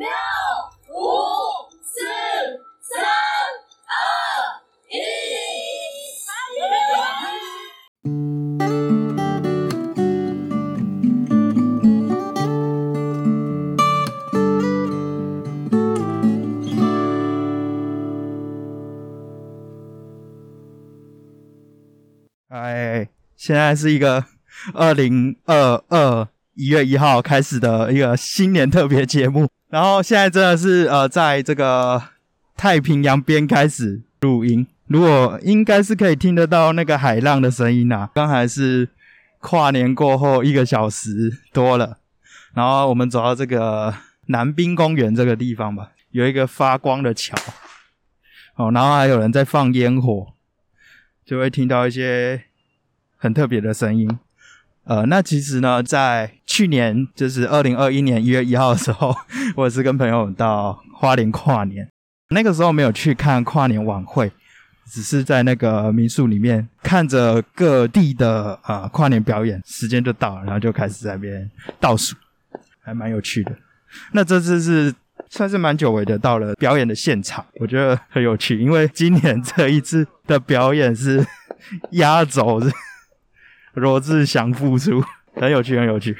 六、五、四、三、二、一，哎，现在是一个二零二二一月一号开始的一个新年特别节目，然后现在真的是呃，在这个太平洋边开始录音，如果应该是可以听得到那个海浪的声音啊。刚才是跨年过后一个小时多了，然后我们走到这个南滨公园这个地方吧，有一个发光的桥，哦，然后还有人在放烟火。就会听到一些很特别的声音。呃，那其实呢，在去年就是二零二一年一月一号的时候，我也是跟朋友到花莲跨年。那个时候没有去看跨年晚会，只是在那个民宿里面看着各地的呃跨年表演，时间就到了，然后就开始在那边倒数，还蛮有趣的。那这次是算是蛮久违的，到了表演的现场，我觉得很有趣，因为今年这一次的表演是压轴，是罗志祥复出，很有趣，很有趣。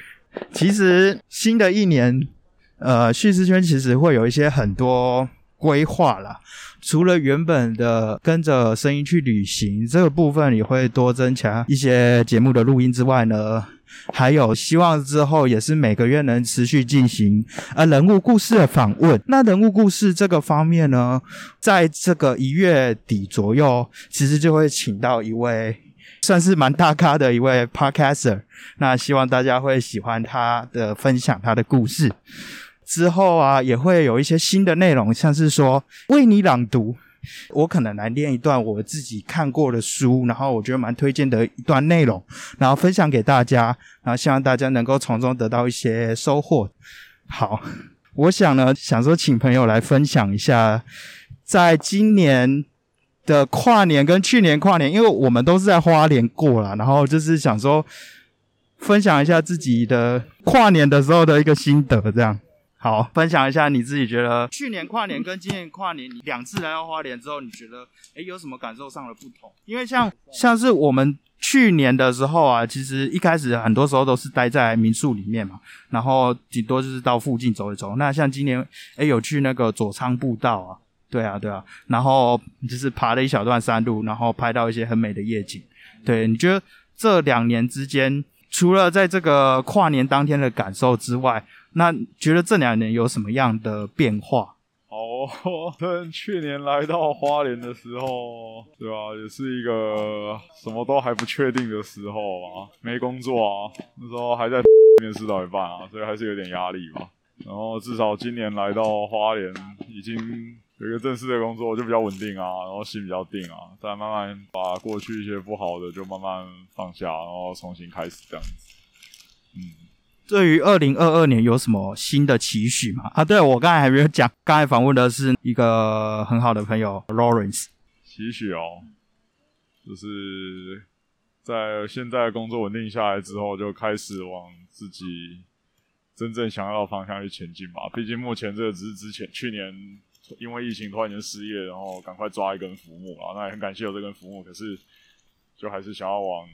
其实新的一年，呃，叙事圈其实会有一些很多规划啦。除了原本的跟着声音去旅行这个部分，也会多增强一些节目的录音之外呢。还有希望之后也是每个月能持续进行呃人物故事的访问。那人物故事这个方面呢，在这个一月底左右，其实就会请到一位算是蛮大咖的一位 podcaster。那希望大家会喜欢他的分享，他的故事。之后啊，也会有一些新的内容，像是说为你朗读。我可能来念一段我自己看过的书，然后我觉得蛮推荐的一段内容，然后分享给大家，然后希望大家能够从中得到一些收获。好，我想呢，想说请朋友来分享一下，在今年的跨年跟去年跨年，因为我们都是在花莲过了，然后就是想说分享一下自己的跨年的时候的一个心得，这样。好，分享一下你自己觉得去年跨年跟今年跨年，你两次来到花莲之后，你觉得诶有什么感受上的不同？因为像像是我们去年的时候啊，其实一开始很多时候都是待在民宿里面嘛，然后顶多就是到附近走一走。那像今年诶有去那个左昌步道啊，对啊对啊，然后就是爬了一小段山路，然后拍到一些很美的夜景。对，你觉得这两年之间，除了在这个跨年当天的感受之外，那觉得这两年有什么样的变化？哦，跟去年来到花莲的时候，对吧？也是一个什么都还不确定的时候啊，没工作啊，那时候还在 面试到一半啊，所以还是有点压力吧。然后至少今年来到花莲，已经有一个正式的工作，就比较稳定啊，然后心比较定啊，再慢慢把过去一些不好的就慢慢放下，然后重新开始这样子，嗯。对于二零二二年有什么新的期许吗？啊，对我刚才还没有讲，刚才访问的是一个很好的朋友 Lawrence。期许哦，就是在现在工作稳定下来之后，就开始往自己真正想要的方向去前进吧。毕竟目前这个只是之前去年因为疫情突然间失业，然后赶快抓一根浮木啊，那也很感谢有这根浮木，可是就还是想要往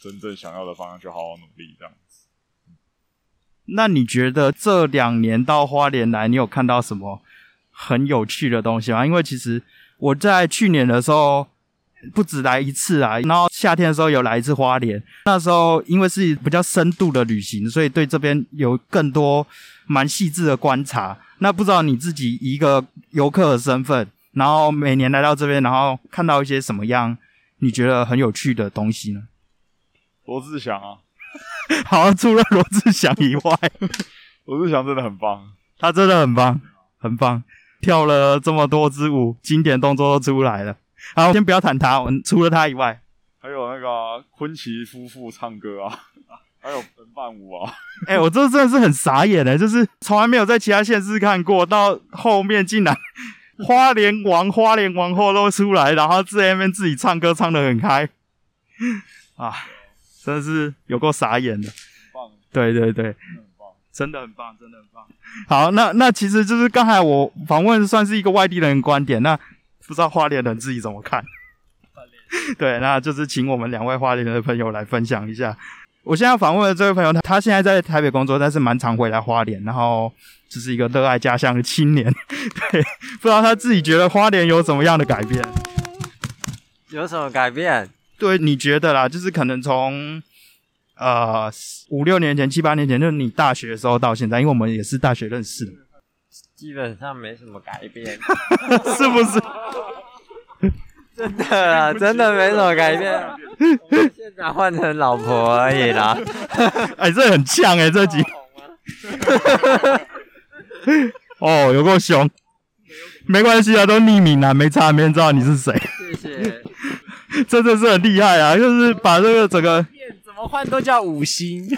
真正想要的方向去好好努力这样子。那你觉得这两年到花莲来，你有看到什么很有趣的东西吗？因为其实我在去年的时候不止来一次啊，然后夏天的时候有来一次花莲，那时候因为是比较深度的旅行，所以对这边有更多蛮细致的观察。那不知道你自己一个游客的身份，然后每年来到这边，然后看到一些什么样你觉得很有趣的东西呢？罗志祥啊。好，除了罗志祥以外，罗志祥真的很棒，他真的很棒，很棒，跳了这么多支舞，经典动作都出来了。好，先不要谈他，我们除了他以外，还有那个昆奇夫妇唱歌啊，还有分伴舞啊。哎，我这真的是很傻眼的，就是从来没有在其他县市看过，到后面竟然 花莲王、花莲王后都出来，然后在那边自己唱歌，唱的很开啊。真的是有够傻眼的，棒！对对对，真的很棒，真的很棒。好，那那其实就是刚才我访问算是一个外地人的观点，那不知道花莲人自己怎么看？对，那就是请我们两位花莲人的朋友来分享一下。我现在访问的这位朋友，他他现在在台北工作，但是蛮常回来花莲，然后只是一个热爱家乡的青年。对，不知道他自己觉得花莲有什么样的改变？有什么改变？对，你觉得啦，就是可能从呃五六年前、七八年前，就是你大学的时候到现在，因为我们也是大学认识的，基本上没什么改变，是不是？真的啊，真的没什么改变。现在换成老婆而已啦。哎，这很呛哎，这集。哦，有够凶，没关系啊，都匿名啊，没差，没人知道你是谁。谢谢。真的是很厉害啊，就是把这个整个怎么换都叫五星。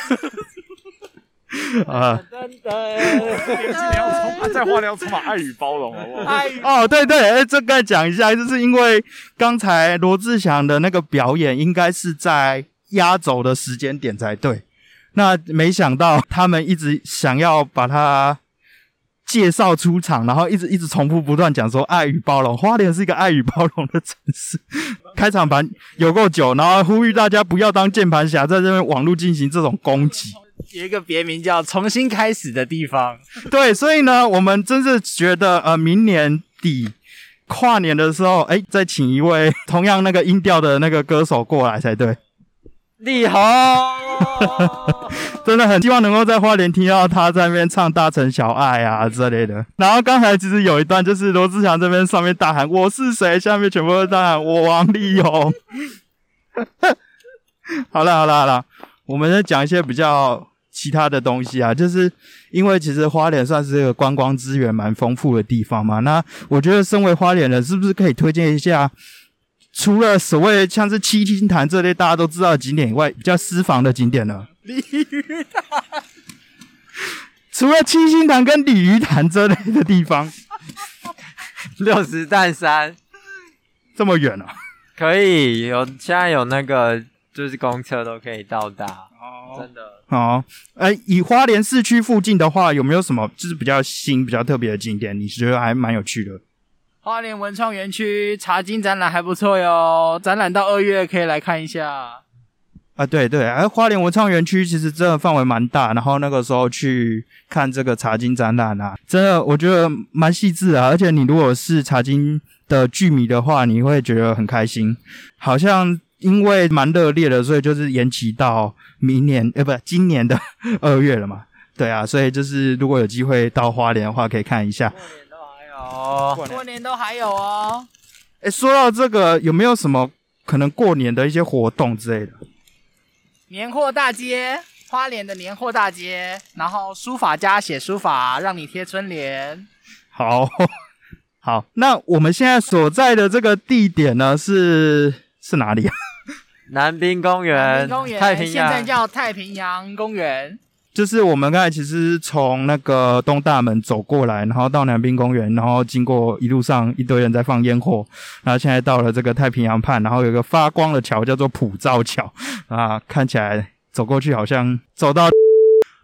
啊，真年轻人要充满在花莲要充满爱与包容，好不好？哎，哦，对对，哎，这该讲一下，就是因为刚才罗志祥的那个表演应该是在压轴的时间点才对，那没想到他们一直想要把他介绍出场，然后一直一直重复不断讲说爱与包容，花莲是一个爱与包容的城市。开场白有够久，然后呼吁大家不要当键盘侠，在这边网络进行这种攻击。有一个别名叫“重新开始”的地方。对，所以呢，我们真是觉得，呃，明年底跨年的时候，哎，再请一位同样那个音调的那个歌手过来才对。力宏，真的很希望能够在花莲听到他在那边唱《大城小爱》啊之类的。然后刚才其实有一段，就是罗志祥这边上面大喊“我是谁”，下面全部都大喊“我王力宏”。好了好了好了，我们再讲一些比较其他的东西啊，就是因为其实花莲算是一个观光资源蛮丰富的地方嘛。那我觉得身为花莲人，是不是可以推荐一下？除了所谓像是七星潭这类大家都知道的景点以外，比较私房的景点呢？鲤鱼潭。除了七星潭跟鲤鱼潭这类的地方，六十担山这么远啊？可以有，现在有那个就是公车都可以到达。哦，真的。哦，哎，以花莲市区附近的话，有没有什么就是比较新、比较特别的景点？你觉得还蛮有趣的？花莲文创园区茶金展览还不错哟，展览到二月可以来看一下。啊，对对，而花莲文创园区其实真的范围蛮大，然后那个时候去看这个茶金展览啊，真的我觉得蛮细致啊，而且你如果是茶金的剧迷的话，你会觉得很开心。好像因为蛮热烈的，所以就是延期到明年，呃，不，今年的二月了嘛。对啊，所以就是如果有机会到花莲的话，可以看一下。过年都还有，过年都还有哦。哎，说到这个，有没有什么可能过年的一些活动之类的？年货大街，花莲的年货大街，然后书法家写书法，让你贴春联。好 好，那我们现在所在的这个地点呢，是是哪里啊？南滨公园，南滨公园太平现在。叫太平洋公园。就是我们刚才其实从那个东大门走过来，然后到南滨公园，然后经过一路上一堆人在放烟火，然后现在到了这个太平洋畔，然后有一个发光的桥叫做普照桥啊，看起来走过去好像走到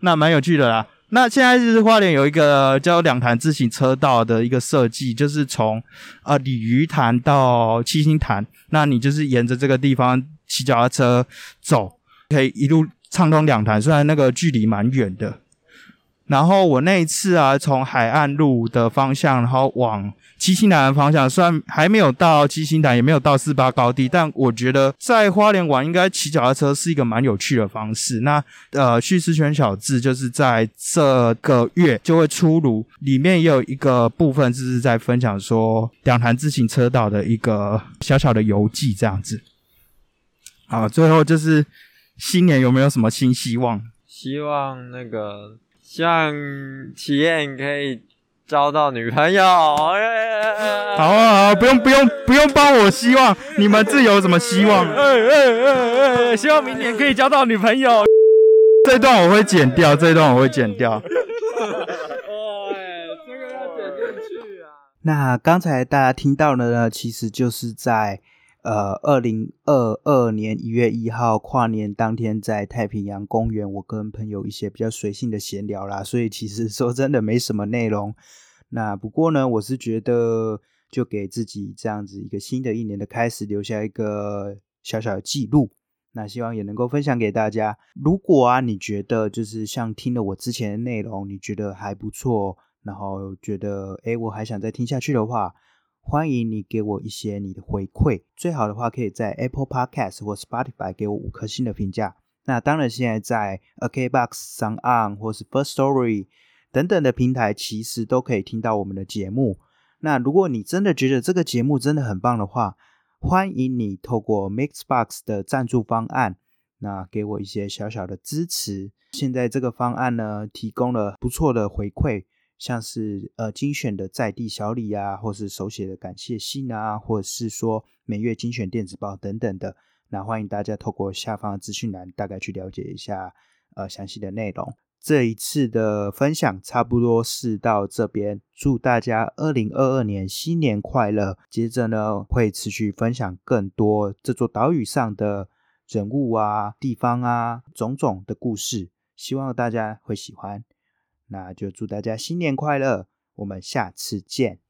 那蛮有趣的啦。那现在就是花莲有一个叫两潭自行车道的一个设计，就是从呃鲤鱼潭到七星潭，那你就是沿着这个地方骑脚踏车走，可以一路畅通两潭，虽然那个距离蛮远的。然后我那一次啊，从海岸路的方向，然后往七星潭的方向，虽然还没有到七星潭，也没有到四八高地，但我觉得在花莲玩应该骑脚踏车是一个蛮有趣的方式。那呃，叙事圈小志就是在这个月就会出炉，里面也有一个部分就是在分享说两潭自行车道的一个小小的游记这样子。好，最后就是新年有没有什么新希望？希望那个，希望体验可以交到女朋友。好啊，好啊，不用不用不用帮我希望，你们自己有什么希望？哎哎哎哎，希望明年可以交到女朋友。这段我会剪掉，这段我会剪掉。这个要剪进去啊！那刚才大家听到的呢，其实就是在呃，二零二二年一月一号跨年当天，在太平洋公园，我跟朋友一些比较随性的闲聊啦，所以其实 说真的没什么内容。那不过呢，我是觉得就给自己这样子一个新的一年的开始，留下一个小小的记录。那希望也能够分享给大家。如果啊，你觉得就是像听了我之前的内容，你觉得还不错，然后觉得诶我还想再听下去的话。欢迎你给我一些你的回馈，最好的话可以在 Apple Podcast 或 Spotify 给我五颗星的评价。那当然，现在在 AKBox、Sound On 或是 First Story 等等的平台，其实都可以听到我们的节目。那如果你真的觉得这个节目真的很棒的话，欢迎你透过 Mixbox 的赞助方案，那给我一些小小的支持。现在这个方案呢，提供了不错的回馈。像是呃精选的在地小礼啊，或是手写的感谢信啊，或者是说每月精选电子报等等的，那欢迎大家透过下方的资讯栏大概去了解一下呃详细的内容。这一次的分享差不多是到这边，祝大家二零二二年新年快乐！接着呢会持续分享更多这座岛屿上的人物啊、地方啊种种的故事，希望大家会喜欢。那就祝大家新年快乐，我们下次见。